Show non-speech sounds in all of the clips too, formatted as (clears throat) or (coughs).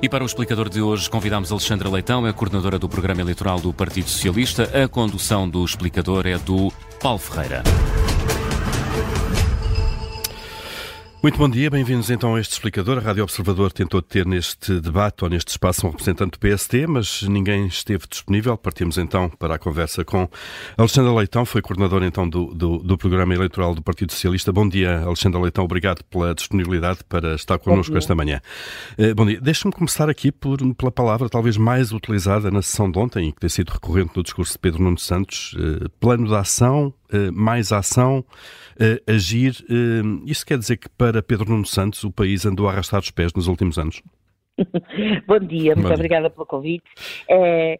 E para o explicador de hoje convidamos Alexandra Leitão, é coordenadora do programa eleitoral do Partido Socialista. A condução do explicador é do Paulo Ferreira. Muito bom dia, bem-vindos então a este explicador. A Rádio Observador tentou ter neste debate ou neste espaço um representante do PST, mas ninguém esteve disponível. Partimos então para a conversa com Alexandra Leitão, foi coordenador então do, do, do programa eleitoral do Partido Socialista. Bom dia, Alexandra Leitão, obrigado pela disponibilidade para estar connosco esta manhã. Uh, bom dia, deixe-me começar aqui por, pela palavra talvez mais utilizada na sessão de ontem, que tem sido recorrente no discurso de Pedro Nuno Santos, uh, plano de ação, uh, mais ação, agir. isso quer dizer que para Pedro Nuno Santos o país andou a arrastar os pés nos últimos anos? (laughs) Bom dia, muito Bom dia. obrigada pelo convite. É,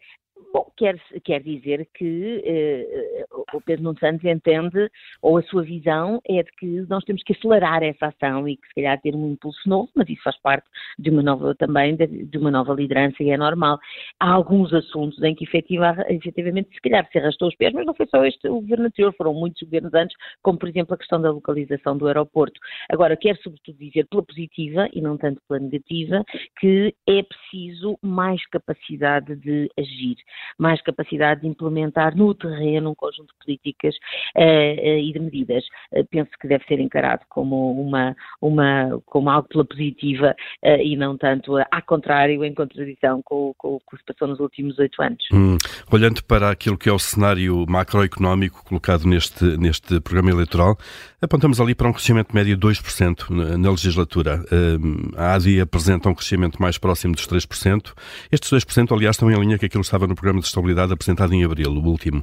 Bom, quer, quer dizer que eh, o Pedro Nuno Santos entende, ou a sua visão é de que nós temos que acelerar essa ação e que se calhar ter um impulso novo, mas isso faz parte de uma nova também, de, de uma nova liderança e é normal. Há alguns assuntos em que efetiva, efetivamente se calhar se arrastou os pés, mas não foi só este o governo anterior, foram muitos governos antes, como por exemplo a questão da localização do aeroporto. Agora, quero sobretudo dizer pela positiva e não tanto pela negativa, que é preciso mais capacidade de agir mais capacidade de implementar no terreno um conjunto de políticas uh, uh, e de medidas. Uh, penso que deve ser encarado como uma, uma como algo pela positiva e não tanto ao contrário, em contradição com, com, o que se passou nos últimos oito anos. Hum. Olhando para aquilo que é o cenário macroeconómico colocado neste, neste programa eleitoral, apontamos ali para um crescimento médio de 2% na, na legislatura. Hum, a ADI apresenta um crescimento mais próximo dos 3%. Estes 2%, aliás, estão em linha com aquilo que estava no programa programa de estabilidade apresentado em abril, o último.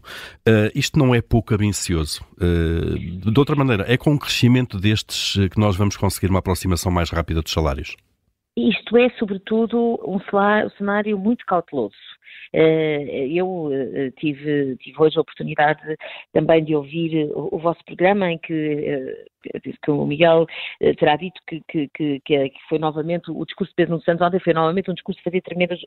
Uh, isto não é pouco ambicioso. Uh, de outra maneira, é com um crescimento destes que nós vamos conseguir uma aproximação mais rápida dos salários? Isto é, sobretudo, um cenário muito cauteloso. Eh, eu eh, tive, tive hoje a oportunidade também de ouvir o, vosso programa em que eh, que o Miguel terá dito que, que, que, que, foi novamente o discurso de Pedro Santos ontem foi novamente um discurso de fazer tremer os,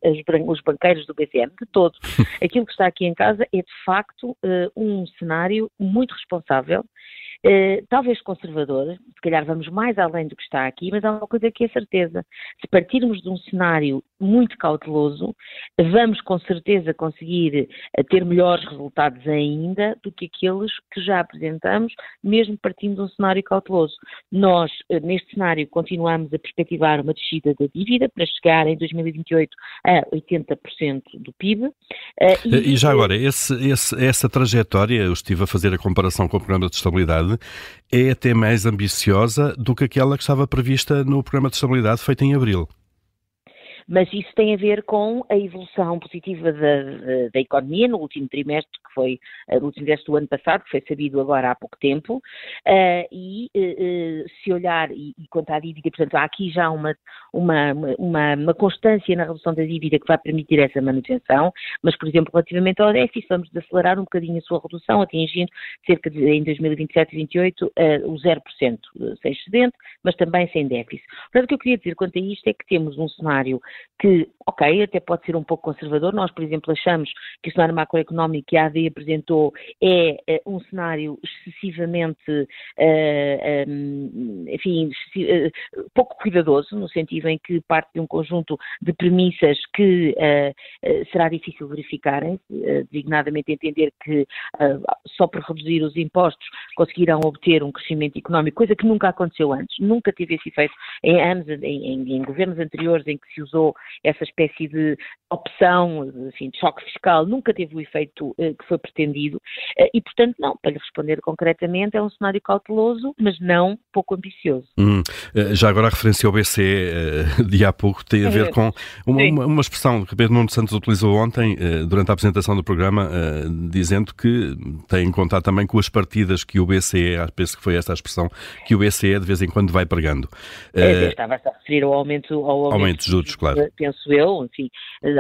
os banqueiros do BCM, de todo. (laughs) Aquilo que está aqui em casa é de facto um cenário muito responsável eh, talvez conservador, se calhar vamos mais além do que está aqui, mas há uma coisa que é certeza. Se partirmos de um cenário muito cauteloso, vamos com certeza conseguir eh, ter melhores resultados ainda do que aqueles que já apresentamos, mesmo partindo de um cenário cauteloso. Nós, eh, neste cenário, continuamos a perspectivar uma descida da dívida para chegar em 2028 a 80% do PIB. E, e já agora, esse, esse, essa trajetória, eu estive a fazer a comparação com o programa de estabilidade, é até mais ambiciosa do que aquela que estava prevista no programa de estabilidade feito em abril mas isso tem a ver com a evolução positiva da, da, da economia no último trimestre, que foi eh, no último trimestre do ano passado, que foi sabido agora há pouco tempo, uh, e uh, se olhar e, e quanto à dívida, portanto, há aqui já uma, uma, uma, uma, constância na redução da dívida que vai permitir essa manutenção, mas, por exemplo, relativamente ao déficit, vamos acelerar um bocadinho a sua redução, atingindo cerca de, em 2027 e 2028, uh, o 0%, sem excedente, mas também sem déficit. Portanto, o que eu queria dizer quanto a isto é que temos um cenário que, ok, até pode ser um pouco conservador. Nós, por exemplo, achamos que o cenário macroeconómico que a AD apresentou é, é um cenário excessivamente, uh, eh, um, enfim, uh, pouco cuidadoso, no sentido em que parte de um conjunto de premissas que será difícil verificarem, designadamente entender que só por reduzir os impostos conseguirão obter um crescimento económico, coisa que nunca aconteceu antes, nunca teve esse efeito em anos, em, em, em governos anteriores em que se usou essa espécie de opção, assim, de choque fiscal, nunca teve o efeito uh, que foi pretendido uh, e, portanto, não, para lhe responder concretamente, é um cenário cauteloso, mas não pouco ambicioso. Hum, eh, já agora a referência ao BCE de há pouco tem a ver com uma, uma, expressão que Pedro Nuno Santos utilizou ontem durante a apresentação do programa, dizendo que tem em contato também com as partidas que o BCE, penso que foi esta a expressão, que o BCE de vez em quando vai pregando. É, Estava-se a referir ao aumento, ao aumento, aumento de juros, claro. Penso eu, enfim,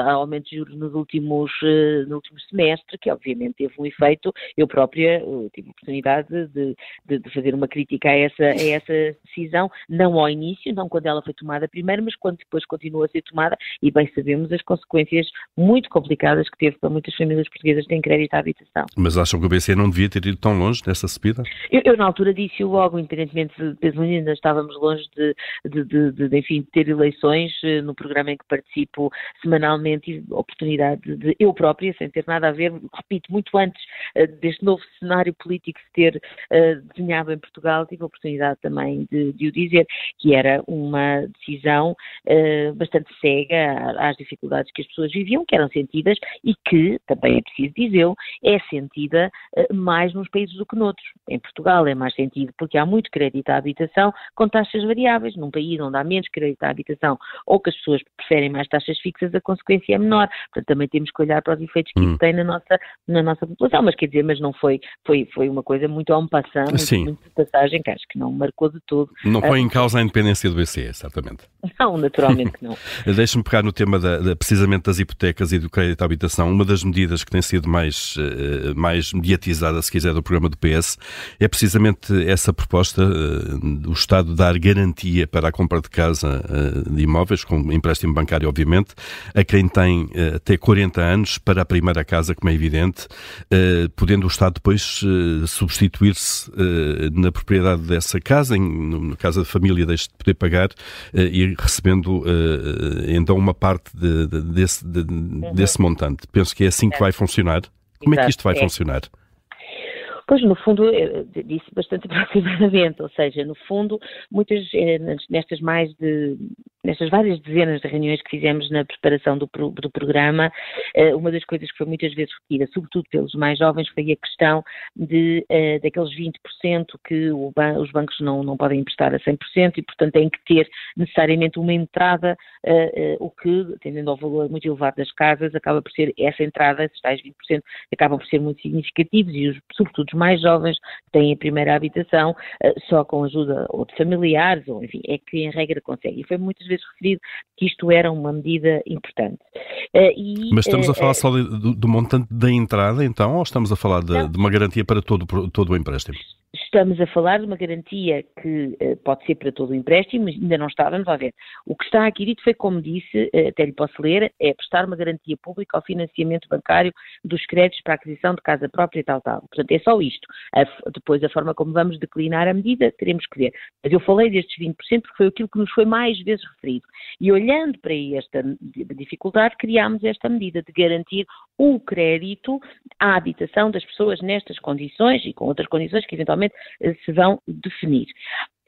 há aumento de juros nos últimos, eh, no último semestre, que obviamente teve um efeito. Eu própria eh, tive a oportunidade de, de, de, fazer uma crítica a essa, a essa decisão, não ao início, não quando ela foi tomada primeiro, mas quando depois continuou a ser tomada, e bem sabemos as consequências muito complicadas que teve para muitas famílias portuguesas que têm crédito à habitação. Mas acham que o BCE não devia ter ido tão longe nessa subida? Eu, eu na altura disse logo, independentemente de peso ainda estávamos longe de, de, de, de, enfim, ter eleições eh, no programa em que participo semanalmente e oportunidade de eu própria, sem ter nada a ver, repito, muito antes uh, deste novo cenário político se ter uh, desenhado em Portugal, tive a oportunidade também de, de o dizer, que era uma decisão uh, bastante cega às dificuldades que as pessoas viviam, que eram sentidas e que, também é preciso dizer, é sentida mais nos países do que noutros. Em Portugal é mais sentido porque há muito crédito à habitação com taxas variáveis. Num país onde há menos crédito à habitação ou que as pessoas preferem mais taxas fixas, a consequência é menor. Portanto, também temos que olhar para os efeitos que hum. isso tem na nossa, na nossa população. Mas quer dizer, mas não foi, foi, foi uma coisa muito a um passando, muito, muito de passagem, que acho que não marcou de todo. Não põe em causa a independência do BCE, certamente. (laughs) Não, naturalmente que não. (laughs) Deixe-me pegar no tema da, da, precisamente das hipotecas e do crédito à habitação. Uma das medidas que tem sido mais, uh, mais mediatizada, se quiser, do programa do PS é precisamente essa proposta uh, do Estado dar garantia para a compra de casa uh, de imóveis, com empréstimo bancário, obviamente, a quem tem uh, até 40 anos para a primeira casa, como é evidente, podendo o Estado depois substituir-se na propriedade dessa casa, em, no caso da família deixe de poder pagar e recebendo então uma parte de, de, desse, de, uhum. desse montante. Penso que é assim que vai funcionar. Como é que isto vai é. funcionar? Pois, no fundo, disse bastante (laughs) aproximadamente, ou seja, no fundo, muitas, eh, nestas mais de nestas várias dezenas de reuniões que fizemos na preparação do, do programa, eh, uma das coisas que foi muitas vezes repetida, sobretudo pelos mais jovens, foi a questão de, uh, daqueles 20% que os bancos não, não podem emprestar a 100% e, portanto, têm que ter necessariamente uma entrada, uh, o que, tendendo ao valor muito elevado das casas, acaba por ser essa entrada, esses tais 20%, acabam por ser muito significativos e, os, sobretudo, os mais jovens têm a primeira habitação só com ajuda ou de familiares, ou enfim, é que em regra conseguem. E foi muitas vezes referido que isto era uma medida importante. Uh, e, Mas estamos a falar uh, só do, do, montante da entrada, então, ou estamos a falar de, de uma garantia para todo, todo o empréstimo? Estamos a falar de uma garantia que uh, pode ser para todo o empréstimo, mas ainda não estávamos a ver. O que está aqui dito foi, como disse, uh, até lhe posso ler, é prestar uma garantia pública ao financiamento bancário dos créditos para a aquisição de casa própria e tal, tal. Portanto, é só isto. A, depois, a forma como vamos declinar a medida, teremos que ver. Mas eu falei destes 20% porque foi aquilo que nos foi mais vezes referido. E olhando para esta dificuldade, criámos esta medida de garantir o crédito à habitação das pessoas nestas condições e com outras condições que eventualmente eventualmente eh, se vão definir.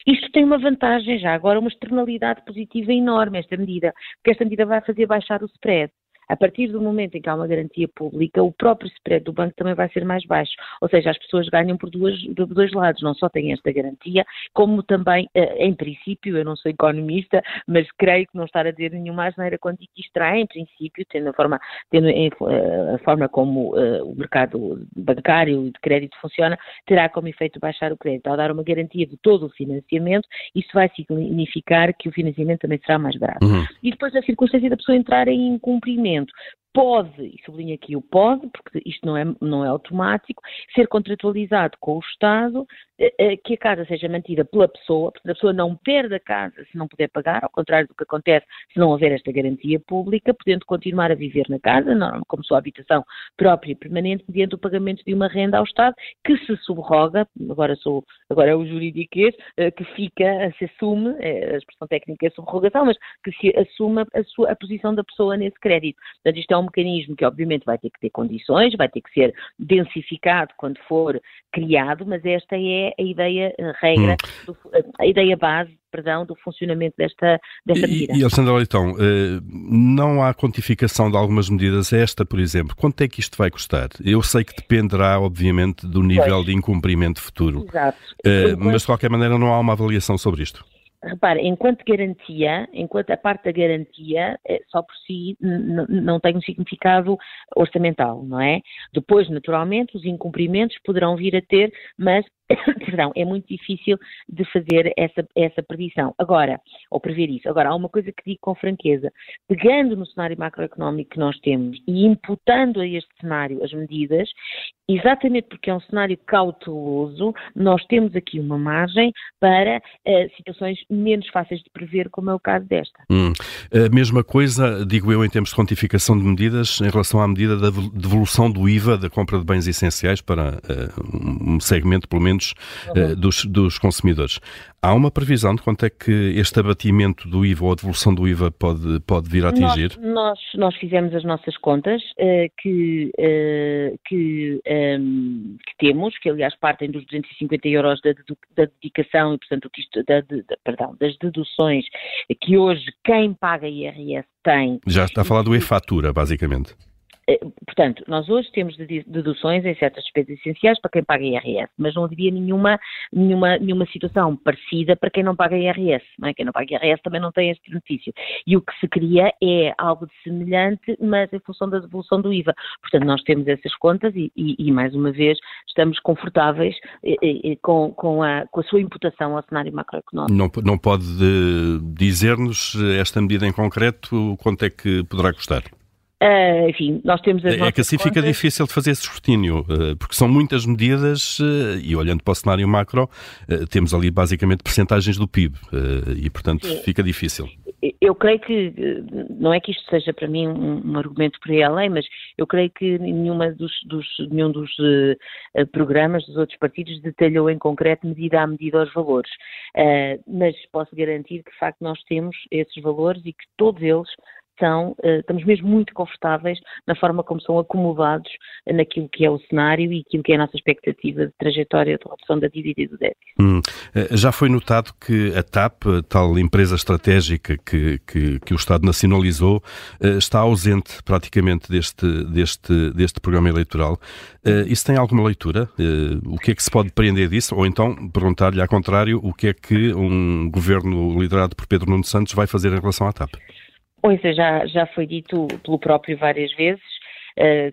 Isto tem uma vantagem já, agora uma externalidade positiva enorme, esta medida, porque esta medida vai fazer baixar o spread. A partir do momento em que há uma garantia pública, o próprio spread do banco também vai ser mais baixo. Ou seja, as pessoas ganham por, duas, dois lados. Não só têm esta garantia, como também, eh, em princípio, eu não sou economista, mas creio que não estar a dizer nenhuma asneira quando digo que isto terá, em princípio, tendo a forma, tendo eh, a forma como uh, o mercado bancário e de crédito funciona, terá como efeito baixar o crédito. Ao dar uma garantia de todo o financiamento, isso vai significar que o financiamento também será mais barato. Uhum. E depois a circunstância da pessoa entrar em incumprimento momento pode, e sublinho aqui o pode, porque isto não é, não é automático, ser contratualizado com o Estado eh, eh, que a casa seja mantida pela pessoa, porque a pessoa não perde a casa se não puder pagar, ao contrário do que acontece se não houver esta garantia pública, podendo continuar a viver na casa, como sua habitação própria e permanente, mediante o pagamento de uma renda ao Estado, que se subroga, agora sou, agora é o juridiquês, eh, que fica, se assume, a expressão técnica é subrogação, mas que se assume a, sua, a posição da pessoa nesse crédito. Portanto, isto é um mecanismo que obviamente vai ter que ter condições, vai ter que ser densificado quando for criado, mas esta é a ideia a regra, hum. do, a ideia base perdão, do funcionamento desta, desta medida. E, e Alexandra Leitão, eh, não há quantificação de algumas medidas, esta, por exemplo, quanto é que isto vai custar? Eu sei que dependerá, obviamente, do nível pois. de incumprimento futuro, Exato. Mas de qualquer maneira não há uma avaliação sobre isto repare, enquanto garantia, enquanto a parte da garantia eh, só por si não tem um significado orçamental, não é? Depois, naturalmente, os incumprimentos poderão vir a ter, mas (coughs) perdão, é muito difícil de fazer essa, essa predição. Agora, ou prever isso. Agora, há uma coisa que digo com franqueza. Pegando no cenário macroeconómico que nós temos e imputando a este cenário as medidas, exatamente porque é um cenário cauteloso, nós temos aqui uma margem para uh, situações menos fáceis de prever, como é o caso desta. Hum. A mesma coisa, digo eu, em termos de quantificação de medidas, em relação à medida da devolução do IVA da compra de bens essenciais para uh, um segmento, pelo menos, rendimentos uhum. dos, dos consumidores. Há uma previsão de quanto é que este abatimento do IVA ou a devolução do IVA pode, pode vir a atingir? Nós, nós, nós fizemos as nossas contas uh, que, uh, que, um, ehm, que, temos, que aliás partem dos 250 euros da, da dedicação e, portanto, da, da, perdão, das deduções que hoje quem paga IRS tem. Já está a falar do e-fatura, basicamente. Eh, portanto, nós hoje temos deduções em certas despesas essenciais para quem paga IRS, mas não havia nenhuma, nenhuma, nenhuma situação parecida para quem não paga IRS. Não é? Quem não paga IRS também não tem este benefício. E o que se cria é algo de semelhante, mas em função da devolução do IVA. Portanto, nós temos essas contas e, e, e mais uma vez, estamos confortáveis e, eh, eh, com, com, a, com a sua imputação ao cenário macroeconómico. Não, não pode dizer-nos esta medida em concreto quanto é que poderá custar? Uh, enfim, nós temos as É que assim contas. fica difícil de fazer esse escrutínio, uh, porque são muitas medidas uh, e olhando para o cenário macro, temos ali basicamente percentagens do PIB e, portanto, Sim. fica difícil. Eu creio que, não é que isto seja para mim um, um argumento para a lei, mas eu creio que nenhuma dos, dos nenhum dos programas dos outros partidos detalhou em concreto medida a medida os valores. mas posso garantir que, de facto, nós temos esses valores e que todos eles são, eh, estamos mesmo muito confortáveis na forma como são acomodados naquilo que é o cenário e aquilo que é a nossa expectativa de trajetória de redução da dívida e do déficit. Hum. Eh, já foi notado que a TAP, tal empresa estratégica que, que, que o Estado nacionalizou, eh, está ausente praticamente deste, deste, deste programa eleitoral. Isso tem alguma leitura? O que é que se pode prender disso? Ou então perguntar-lhe, ao contrário, o que é que um governo liderado por Pedro Nuno Santos vai fazer em relação à TAP? Ouça, já, já foi dito pelo próprio várias vezes,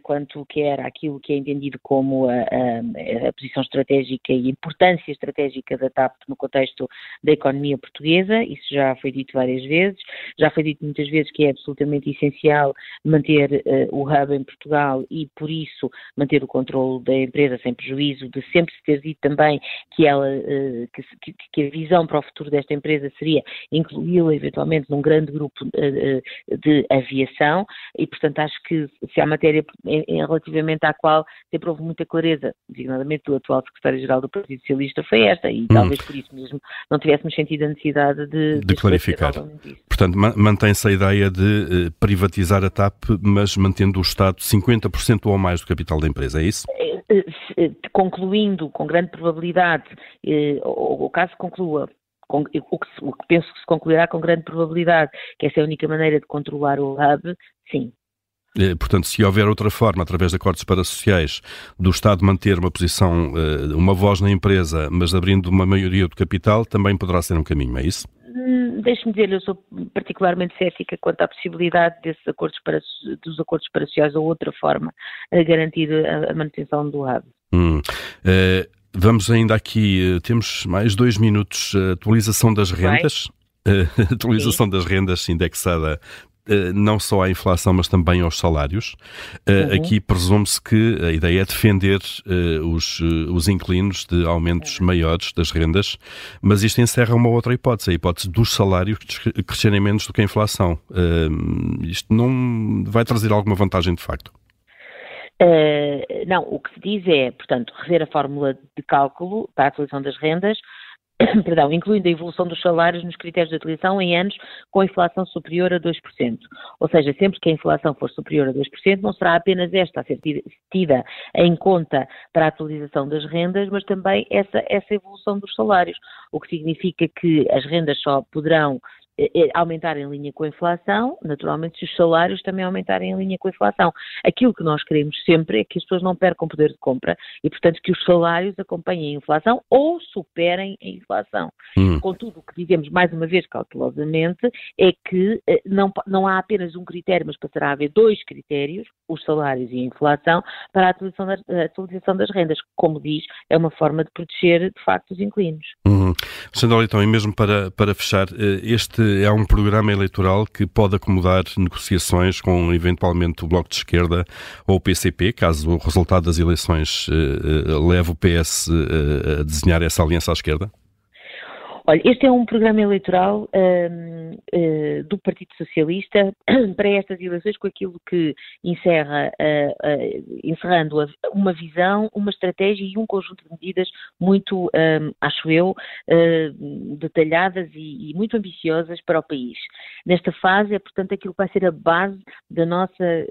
quanto que era aquilo que é entendido como a, a, a, posição estratégica e a importância estratégica da TAP no contexto da economia portuguesa, isso já foi dito várias vezes, já foi dito muitas vezes que é absolutamente essencial manter uh, o hub em Portugal e, por isso, manter o controle da empresa sem prejuízo, de sempre se ter dito também que ela, uh, que, que, a visão para o futuro desta empresa seria incluí-la eventualmente num grande grupo de aviação. E, portanto, acho que se há matéria matéria em, em, relativamente à qual sempre houve muita clareza, designadamente do atual secretário-geral do Partido Socialista, foi esta, e hum. talvez por isso mesmo não tivéssemos sentido a necessidade de, de, de clarificar. Portanto, mantém-se a ideia de uh, privatizar a TAP, mas mantendo o Estado 50% ou mais do capital da empresa, é isso? Eh, eh, concluindo com grande probabilidade, ou, caso conclua o que, o que, penso que se concluirá com grande probabilidade, que essa é a única maneira de controlar o hub, sim, eh, portanto, se houver outra forma, através de acordos parasociais, do Estado manter uma posição, eh, uma voz na empresa, mas abrindo uma maioria do capital, também poderá ser um caminho, é isso? Hum, deixe-me dizer, eu sou particularmente cética quanto à possibilidade desses acordos para, dos acordos parasociais ou outra forma a garantir a, a manutenção do hub. Hum. Uh, vamos ainda aqui, temos mais dois minutos, atualização das rendas. Uh, (laughs) atualização Sim. das rendas indexada eh, não só à inflação, mas também aos salários. Eh, uhum. Aqui presume-se que a ideia é defender eh, os, os inquilinos de aumentos uhum. maiores das rendas, mas isto encerra uma outra hipótese, a hipótese dos salários crescerem menos do que a inflação. Isto não vai trazer alguma vantagem de facto? Uh, não, o que se diz é, portanto, rever a fórmula de cálculo para a atualização das rendas, (coughs) perdão, incluindo a evolução dos salários nos critérios de utilização em anos com inflação superior a 2%. Ou seja, sempre que a inflação for superior a 2%, não será apenas esta a ser tida em conta para a atualização das rendas, mas também essa, essa evolução dos salários, o que significa que as rendas só poderão aumentar em linha com a inflação, naturalmente, se os salários também aumentarem em linha com a inflação. Aquilo que nós queremos sempre é que as pessoas não percam poder de compra e, portanto, que os salários acompanhem a inflação ou superem a inflação. Hum. Contudo, o que dizemos mais uma vez cautelosamente é que eh, não, não há apenas um critério, mas passará a haver dois critérios, os salários e a inflação, para a atualização, das, a atualização das rendas. Como diz, é uma forma de proteger, de facto, os inquilinos. Uhum. Sandra, então, e mesmo para, para fechar, este é um programa eleitoral que pode acomodar negociações com eventualmente o Bloco de Esquerda ou o PCP, caso o resultado das eleições uh, leve o PS uh, a desenhar essa aliança à esquerda? Olha, este é um programa eleitoral um, uh, eh, do Partido Socialista (clears throat) para estas eleições com aquilo que encerra, uh, uh, encerrando uma visão, uma estratégia e um conjunto de medidas muito, um, acho eu, detalhadas e, e, muito ambiciosas para o país. Nesta fase é, portanto, aquilo que vai ser a base da nossa,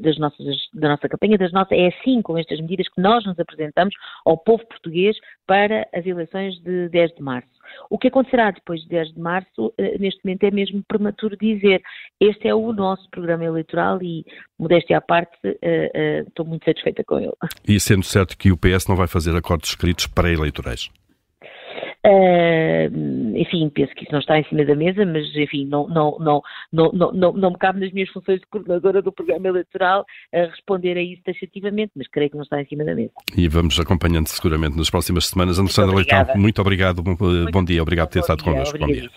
das nossas, da nossa campanha, das nossas, é assim com estas medidas que nós nos apresentamos ao povo português para as eleições de 10 de março. O que acontecerá depois de 10 de março, eh, neste momento é mesmo prematuro dizer. Este é o nosso programa eleitoral e, modéstia à parte, eh, eh, estou muito satisfeita com ele. E sendo certo que o PS não vai fazer acordos escritos pré-eleitorais? Uh, enfim, penso que isso não está em cima da mesa, mas enfim, não, não, não, não, não, não, não me cabe nas minhas funções de coordenadora do programa eleitoral a responder a isso taxativamente, mas creio que não está em cima da mesa. E vamos acompanhando seguramente nas próximas semanas. Alexandre Leitão, muito obrigado, bom, muito bom dia, obrigado por ter estado connosco. Bom dia.